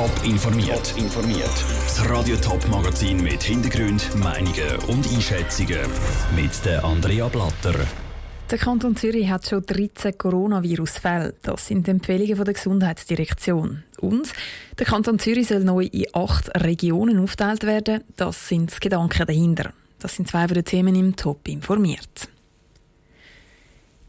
Top informiert. informiert. Das Radio Top Magazin mit Hintergrund, Meinungen und Einschätzungen mit der Andrea Blatter. Der Kanton Zürich hat schon 13 Coronavirus-Fälle. Das sind die Empfehlungen der Gesundheitsdirektion. Und der Kanton Zürich soll neu in acht Regionen aufgeteilt werden. Das sind die Gedanken dahinter. Das sind zwei von den Themen im Top informiert.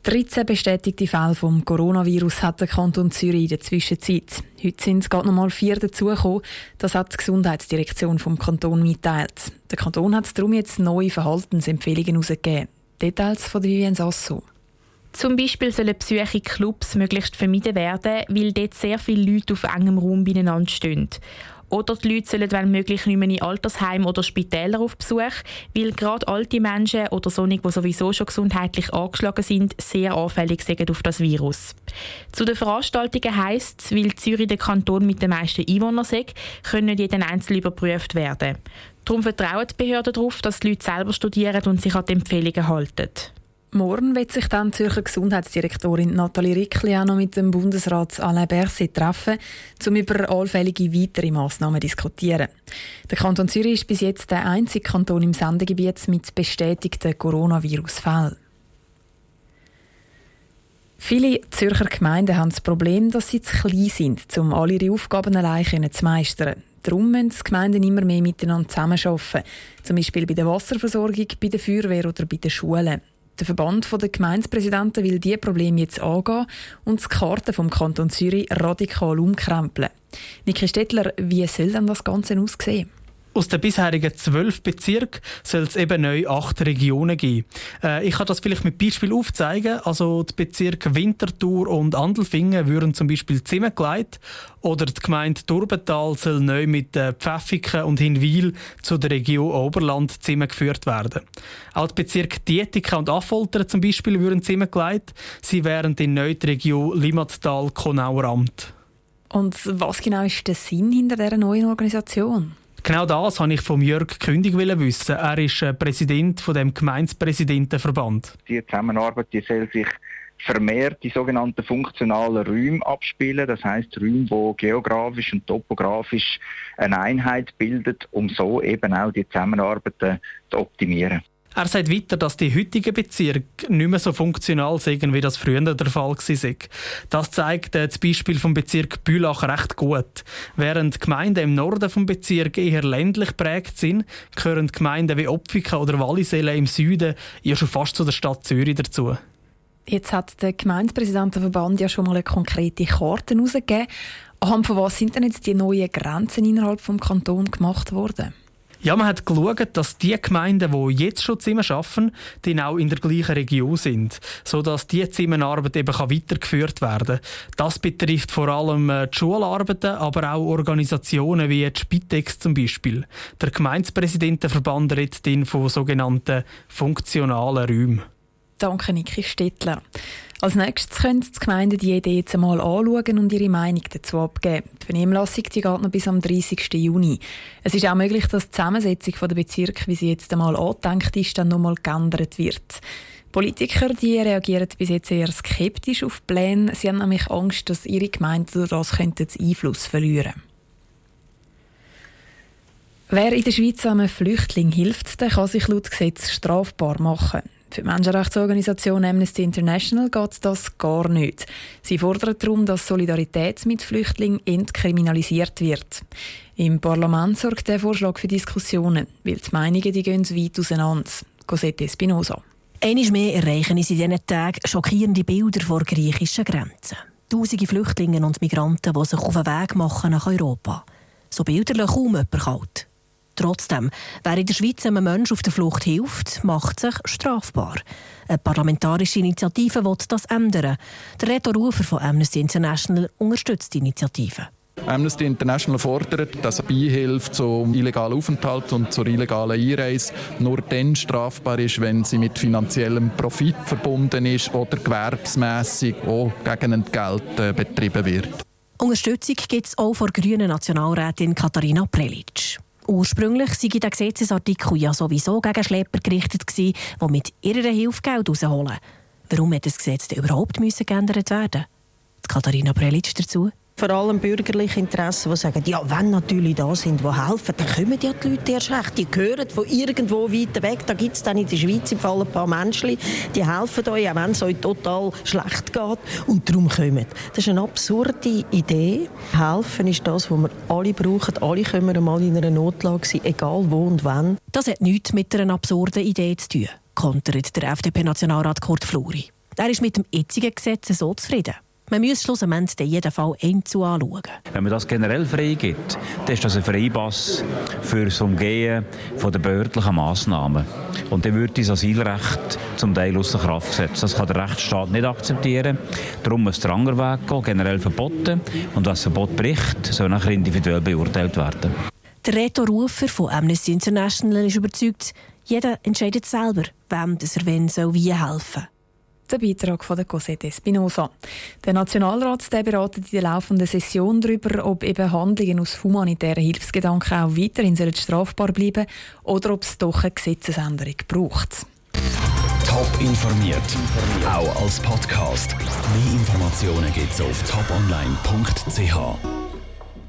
13 bestätigte Fälle vom Coronavirus hat der Kanton Zürich in der Zwischenzeit. Heute sind gerade noch mal vier dazugekommen. Das hat die Gesundheitsdirektion vom Kanton mitteilt. Der Kanton hat darum jetzt neue Verhaltensempfehlungen herausgegeben. Details von Vivian Sasso. Zum Beispiel sollen in Clubs möglichst vermieden werden, weil dort sehr viele Leute auf engem Raum beieinander stehen. Oder die Leute sollen, wenn möglich, nicht mehr in Altersheim oder Spitäler auf Besuch, weil gerade alte Menschen oder solche, die sowieso schon gesundheitlich angeschlagen sind, sehr anfällig sind auf das Virus. Zu den Veranstaltungen heisst es, weil Zürich der Kanton mit den meisten Einwohnern ist, können nicht jeden Einzelnen überprüft werden. Darum vertrauen die Behörden darauf, dass die Leute selber studieren und sich an die Empfehlungen halten. Morgen wird sich dann Zürcher Gesundheitsdirektorin Nathalie Rickli auch noch mit dem Bundesrat Alain Berset treffen, um über allfällige weitere Massnahmen zu diskutieren. Der Kanton Zürich ist bis jetzt der einzige Kanton im Sendegebiet mit bestätigten Coronavirus-Fällen. Viele Zürcher Gemeinden haben das Problem, dass sie zu klein sind, um alle ihre Aufgaben allein zu meistern. Darum müssen die Gemeinden immer mehr miteinander zusammenarbeiten. Zum Beispiel bei der Wasserversorgung, bei der Feuerwehr oder bei den Schulen. Der Verband der Gemeindepräsidenten will diese Probleme jetzt angehen und die Karte vom Kanton Zürich radikal umkrempeln. Niki Stettler, wie soll denn das Ganze aussehen? Aus den bisherigen zwölf Bezirken soll es eben neu acht Regionen geben. Äh, ich kann das vielleicht mit Beispiel aufzeigen. Also die Bezirke Winterthur und Andelfingen würden zum Beispiel zusammengelegt oder die Gemeinde Turbental soll neu mit äh, Pfäffiken und Hinwil zu der Region Oberland zusammengeführt werden. Auch die Bezirke Dietika und Affoltern zum Beispiel würden zusammengelegt. Sie wären in neu die Region Limmattal-Konauer Amt. Und was genau ist der Sinn hinter dieser neuen Organisation? Genau das wollte ich von Jörg Kündig wissen. Er ist äh, Präsident von dem Gemeindepräsidentenverband. Die Zusammenarbeit die soll sich vermehrt die sogenannten funktionalen Räume abspielen. Das heißt Räume, wo geografisch und topografisch eine Einheit bildet, um so eben auch die Zusammenarbeit zu optimieren. Er sagt weiter, dass die heutigen Bezirke nicht mehr so funktional sind, wie das früher der Fall war. Das zeigt das Beispiel vom Bezirk Bülach recht gut. Während Gemeinden im Norden vom Bezirk eher ländlich prägt sind, gehören Gemeinden wie Opfika oder Wallisellen im Süden ja schon fast zu der Stadt Zürich dazu. Jetzt hat der Gemeindepräsidentenverband ja schon mal eine konkrete Karte herausgegeben. Anhand von was sind denn jetzt die neuen Grenzen innerhalb des Kantons gemacht worden? Ja, man hat geschaut, dass die Gemeinden, die jetzt schon Zimmer schaffen, dann auch in der gleichen Region sind, sodass die Zimmerarbeit eben weitergeführt werden kann. Das betrifft vor allem äh, die Schularbeiten, aber auch Organisationen wie die Spitex zum Beispiel. Der Gemeindepräsidentenverband redet von sogenannten funktionalen Räumen. Danke, Niki Stettler. Als nächstes können die Gemeinden die Idee jetzt einmal anschauen und ihre Meinung dazu abgeben. Die Vernehmlassung die geht noch bis am 30. Juni. Es ist auch möglich, dass die Zusammensetzung der Bezirke, wie sie jetzt einmal angedenkt ist, dann noch nochmal geändert wird. Politiker die reagieren bis jetzt eher skeptisch auf Pläne. Sie haben nämlich Angst, dass ihre Gemeinden das Einfluss verlieren Wer in der Schweiz einem Flüchtling hilft, der kann sich laut Gesetz strafbar machen. Für die Menschenrechtsorganisation Amnesty International geht das gar nicht. Sie fordern darum, dass Solidarität mit Flüchtlingen entkriminalisiert wird. Im Parlament sorgt der Vorschlag für Diskussionen, weil die Meinungen die gehen weit auseinander. Cosette Espinosa. Einmal mehr erreichen in diesen Tagen schockierende Bilder vor griechischen Grenzen. Tausende Flüchtlinge und Migranten, die sich auf den Weg machen nach Europa. So Bilder kaum jemand kalt. Trotzdem, wer in der Schweiz einem Menschen auf der Flucht hilft, macht sich strafbar. Eine parlamentarische Initiative will das ändern. Der Reto Rufer von Amnesty International unterstützt die Initiative. Amnesty International fordert, dass eine Beihilfe zum illegalen Aufenthalt und zur illegalen Einreise nur dann strafbar ist, wenn sie mit finanziellem Profit verbunden ist oder gewerbsmässig auch gegen Entgelt äh, betrieben wird. Unterstützung gibt es auch von grünen Nationalrätin Katharina Prelitsch. Ursprünglich sei der Gesetzesartikel ja sowieso gegen Schlepper gerichtet die mit ihrer Hilfe Geld rausholen. Warum hat das Gesetz denn überhaupt müssen geändert werden? Katharina Prelitsch dazu. Vor allem bürgerliche Interessen, die sagen, ja, wenn natürlich da sind, die helfen, dann kommen die Leute erst recht. Die hören von irgendwo weiter weg. Da gibt es dann in der Schweiz im Fall ein paar Menschen, die helfen euch, auch wenn es euch total schlecht geht. Und darum kommen. Das ist eine absurde Idee. Helfen ist das, was wir alle brauchen. Alle können wir einmal in einer Notlage sein, egal wo und wann. Das hat nichts mit einer absurden Idee zu tun, kontert der FDP-Nationalrat Kurt Fluri. Er ist mit dem jetzigen Gesetz so zufrieden. Man muss schlussendlich in jedem Fall einzeln anschauen. Wenn man das generell freigibt, dann ist das ein Freipass für das Umgehen der behördlichen Massnahmen. Und dann wird das Asylrecht zum Teil außer Kraft gesetzt. Das kann der Rechtsstaat nicht akzeptieren. Darum muss der andere Weg gehen, generell verboten. Und was Verbot bricht, soll nachher individuell beurteilt werden. Der Reto Rufer von Amnesty International ist überzeugt, jeder entscheidet selber, wem er wenn soll wie helfen der Beitrag von der Cosette Espinosa. Der Nationalrat der beratet in der laufenden Session darüber, ob eben Handlungen aus humanitären Hilfsgedanken auch weiterhin strafbar bleiben oder ob es doch eine Gesetzesänderung braucht. Top informiert, auch als Podcast. Mehr Informationen gibt es auf toponline.ch.